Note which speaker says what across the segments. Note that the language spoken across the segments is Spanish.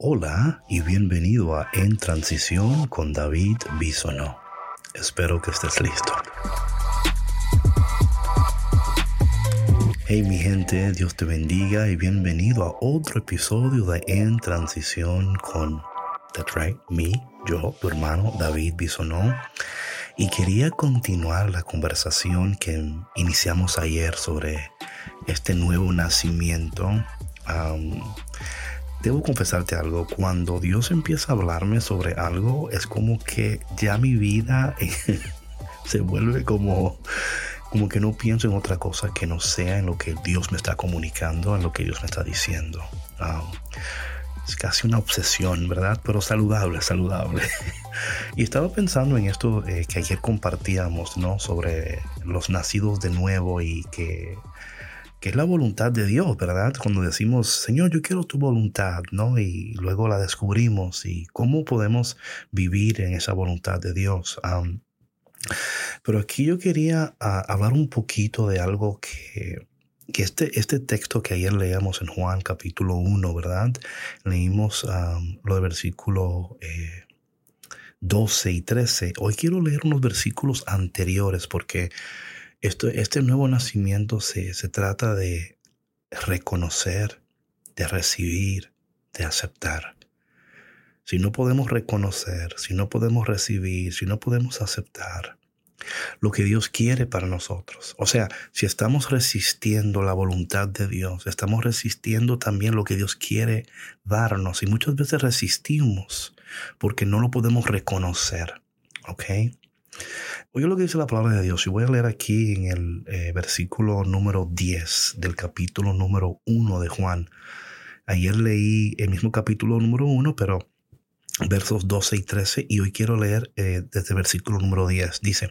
Speaker 1: Hola y bienvenido a En Transición con David Bisonó. Espero que estés listo. Hey mi gente, Dios te bendiga y bienvenido a otro episodio de En Transición con That's right, me, yo, tu hermano David Bisonó. Y quería continuar la conversación que iniciamos ayer sobre este nuevo nacimiento. Debo confesarte algo, cuando Dios empieza a hablarme sobre algo, es como que ya mi vida se vuelve como, como que no pienso en otra cosa que no sea en lo que Dios me está comunicando, en lo que Dios me está diciendo. es casi una obsesión, ¿verdad? Pero saludable, saludable. y estaba pensando en esto eh, que ayer compartíamos, ¿no? Sobre los nacidos de nuevo y que que es la voluntad de Dios, ¿verdad? Cuando decimos, Señor, yo quiero tu voluntad, ¿no? Y luego la descubrimos y cómo podemos vivir en esa voluntad de Dios. pero aquí yo quería ah, hablar un poquito de algo que, que este, este texto que ayer leíamos en Juan capítulo 1, ¿verdad? Leímos lo de versículo 12 eh, y 13. Hoy quiero leer unos versículos anteriores porque este nuevo nacimiento se, se trata de reconocer, de recibir, de aceptar. Si no podemos reconocer, si no podemos recibir, si no podemos aceptar lo que Dios quiere para nosotros, o sea, si estamos resistiendo la voluntad de Dios, estamos resistiendo también lo que Dios quiere darnos y muchas veces resistimos porque no lo podemos reconocer, ¿ok? Oye lo que dice la palabra de Dios y voy a leer aquí en el eh, versículo número 10 del capítulo número 1 de Juan. Ayer leí el mismo capítulo número 1, pero versos 12 y 13 y hoy quiero leer eh, desde el versículo número 10. Dice,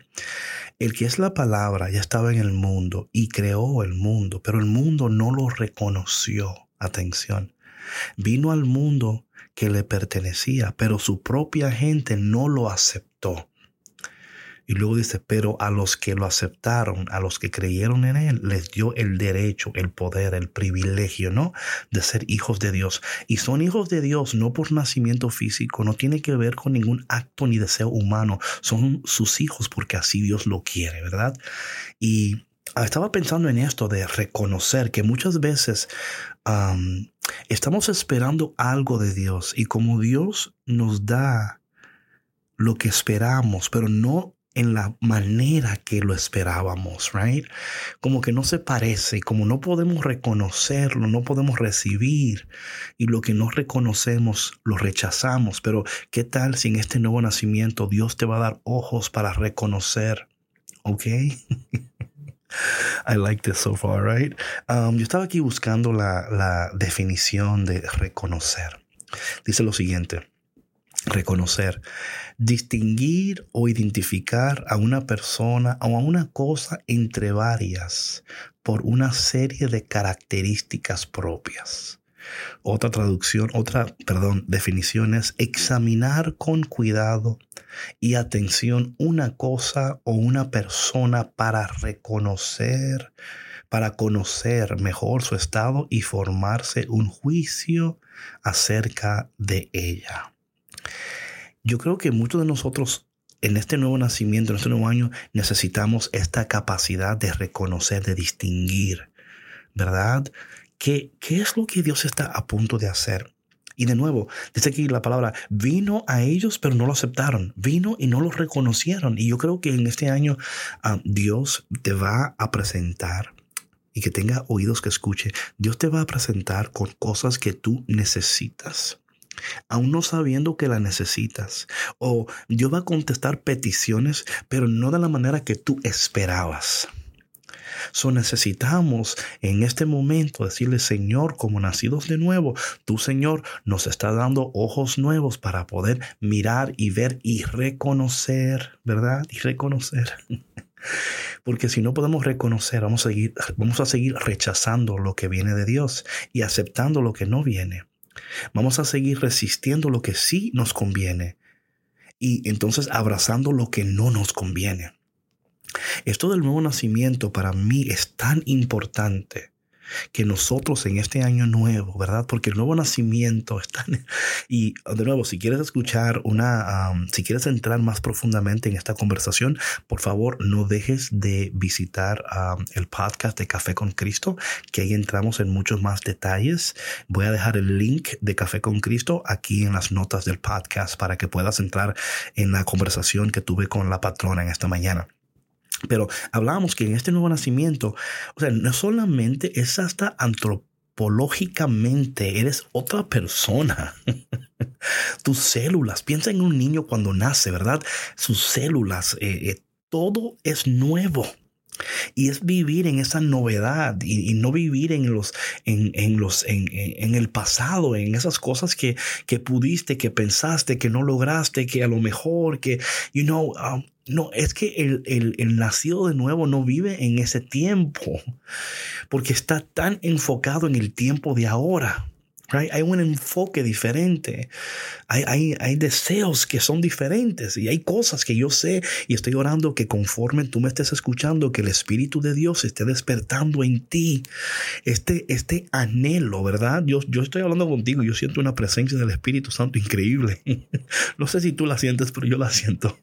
Speaker 1: el que es la palabra ya estaba en el mundo y creó el mundo, pero el mundo no lo reconoció. Atención. Vino al mundo que le pertenecía, pero su propia gente no lo aceptó. Y luego dice, pero a los que lo aceptaron, a los que creyeron en Él, les dio el derecho, el poder, el privilegio, ¿no? De ser hijos de Dios. Y son hijos de Dios no por nacimiento físico, no tiene que ver con ningún acto ni deseo humano. Son sus hijos porque así Dios lo quiere, ¿verdad? Y estaba pensando en esto de reconocer que muchas veces estamos esperando algo de Dios y como Dios nos da lo que esperamos, pero no en la manera que lo esperábamos, right? Como que no se parece, como no podemos reconocerlo, no podemos recibir y lo que no reconocemos lo rechazamos. Pero ¿qué tal si en este nuevo nacimiento Dios te va a dar ojos para reconocer? ¿Ok? I like this so far, right? Um, yo estaba aquí buscando la, la definición de reconocer. Dice lo siguiente reconocer, distinguir o identificar a una persona o a una cosa entre varias por una serie de características propias. Otra traducción, otra, perdón, definición es examinar con cuidado y atención una cosa o una persona para reconocer, para conocer mejor su estado y formarse un juicio acerca de ella. Yo creo que muchos de nosotros en este nuevo nacimiento, en este nuevo año, necesitamos esta capacidad de reconocer, de distinguir, ¿verdad? ¿Qué, ¿Qué es lo que Dios está a punto de hacer? Y de nuevo, dice aquí la palabra, vino a ellos, pero no lo aceptaron. Vino y no lo reconocieron. Y yo creo que en este año ah, Dios te va a presentar y que tenga oídos que escuche. Dios te va a presentar con cosas que tú necesitas aún no sabiendo que la necesitas. O Dios va a contestar peticiones, pero no de la manera que tú esperabas. So necesitamos en este momento decirle, Señor, como nacidos de nuevo, tu Señor nos está dando ojos nuevos para poder mirar y ver y reconocer, ¿verdad? Y reconocer. Porque si no podemos reconocer, vamos a, seguir, vamos a seguir rechazando lo que viene de Dios y aceptando lo que no viene. Vamos a seguir resistiendo lo que sí nos conviene y entonces abrazando lo que no nos conviene. Esto del nuevo nacimiento para mí es tan importante que nosotros en este año nuevo, ¿verdad? Porque el nuevo nacimiento está... Y de nuevo, si quieres escuchar una, si quieres entrar más profundamente en esta conversación, por favor no dejes de visitar el podcast de Café con Cristo, que ahí entramos en muchos más detalles. Voy a dejar el link de Café con Cristo aquí en las notas del podcast para que puedas entrar en la conversación que tuve con la patrona en esta mañana. Pero hablábamos que en este nuevo nacimiento, o sea, no solamente es hasta antropológicamente, eres otra persona. Tus células, piensa en un niño cuando nace, ¿verdad? Sus células, eh, eh, todo es nuevo. Y es vivir en esa novedad y, no vivir en los, en, los, en, el pasado, en esas cosas que, que pudiste, que pensaste, que no lograste, que a lo mejor, que, you know, um, no, es que el, el, nacido de nuevo no vive en ese tiempo, porque está tan enfocado en el tiempo de ahora. Hay un enfoque diferente. Hay, deseos que son diferentes y hay cosas que yo sé y estoy orando que conforme tú me estés escuchando, que el Espíritu de Dios esté despertando en ti este, este anhelo, ¿verdad? Yo, yo estoy hablando contigo, yo siento una presencia del Espíritu Santo increíble. no sé si tú la sientes, pero yo la siento.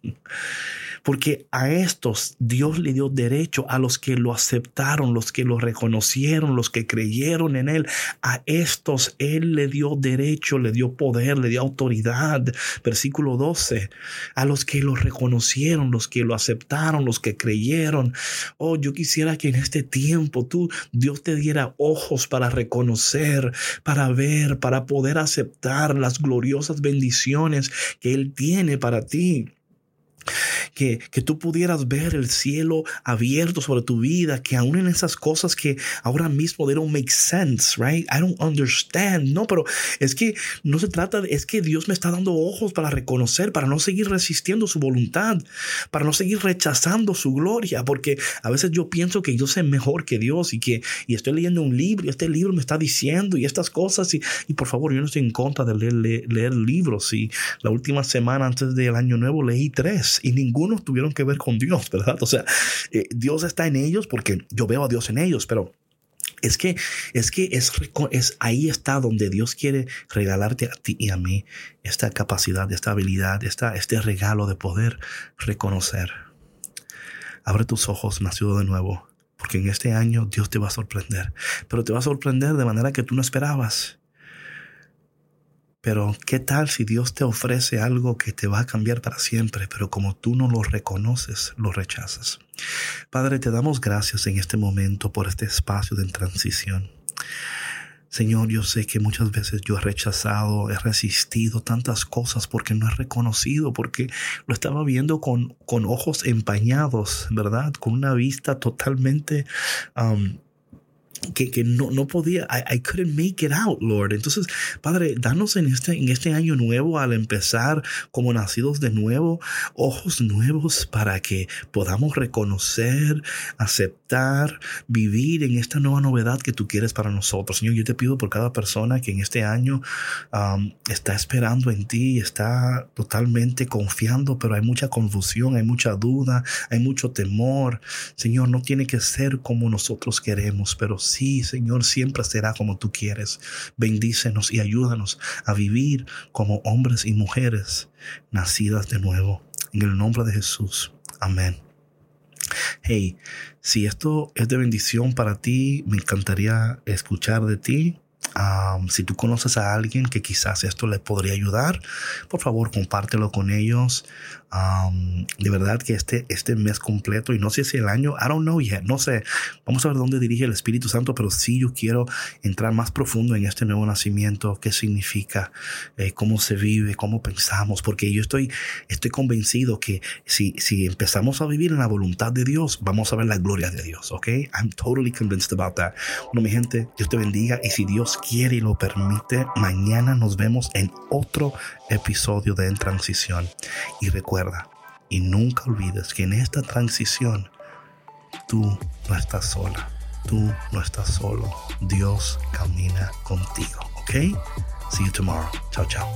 Speaker 1: Porque a estos Dios le dio derecho a los que lo aceptaron, los que lo reconocieron, los que creyeron en Él. A estos Él le dio derecho, le dio poder, le dio autoridad. Versículo 12. A los que lo reconocieron, los que lo aceptaron, los que creyeron. Oh, yo quisiera que en este tiempo tú, Dios te diera ojos para reconocer, para ver, para poder aceptar las gloriosas bendiciones que Él tiene para ti que, que tú pudieras ver el cielo abierto sobre tu vida, que aún en esas cosas que ahora mismo they don't make sense, right? I don't understand. No, pero es que no se trata es que Dios me está dando ojos para reconocer, para no seguir resistiendo su voluntad, para no seguir rechazando su gloria, porque a veces yo pienso que yo sé mejor que Dios y que y estoy leyendo un libro y este libro me está diciendo y estas cosas y, y por favor, yo no estoy en contra de leer, leer libros y la última semana antes del año nuevo leí tres y ninguno tuvieron que ver con Dios, ¿verdad? O sea, eh, Dios está en ellos porque yo veo a Dios en ellos, pero es que, es que es, es, ahí está donde Dios quiere regalarte a ti y a mí esta capacidad, esta habilidad, esta, este regalo de poder reconocer. Abre tus ojos, nacido de nuevo, porque en este año Dios te va a sorprender, pero te va a sorprender de manera que tú no esperabas. Pero ¿qué tal si Dios te ofrece algo que te va a cambiar para siempre, pero como tú no lo reconoces, lo rechazas? Padre, te damos gracias en este momento por este espacio de transición. Señor, yo sé que muchas veces yo he rechazado, he resistido tantas cosas porque no he reconocido, porque lo estaba viendo con, con ojos empañados, ¿verdad? Con una vista totalmente que, que no, no podía, I, I, couldn't make it out, Lord. Entonces, Padre, danos en este, en este año nuevo, al empezar como nacidos de nuevo, ojos nuevos para que podamos reconocer, aceptar, vivir en esta nueva novedad que tú quieres para nosotros. Señor, yo te pido por cada persona que en este año um, está esperando en ti, está totalmente confiando, pero hay mucha confusión, hay mucha duda, hay mucho temor. Señor, no tiene que ser como nosotros queremos, pero Sí, Señor, siempre será como tú quieres. Bendícenos y ayúdanos a vivir como hombres y mujeres nacidas de nuevo. En el nombre de Jesús. Amén. Hey, si esto es de bendición para ti, me encantaría escuchar de ti si tú conoces a alguien que quizás esto le podría ayudar, por favor compártelo con ellos. de verdad que este, este mes completo, y no sé si el año, I don't know yet, no sé, vamos a ver dónde dirige el Espíritu Santo, pero sí yo quiero entrar más profundo en este nuevo nacimiento, qué significa, eh, cómo se vive, cómo pensamos, porque yo estoy, estoy convencido que si, si empezamos a vivir en la voluntad de Dios, vamos a ver la gloria de Dios, ¿ok? I'm totally convinced about that. Bueno, mi gente, Dios te bendiga y si Dios quiere y lo permite, mañana nos vemos en otro episodio de En Transición. Y recuerda, y nunca olvides que en esta transición tú no estás sola, tú no estás solo. Dios camina contigo, ¿ok? See you tomorrow. Chao, chao.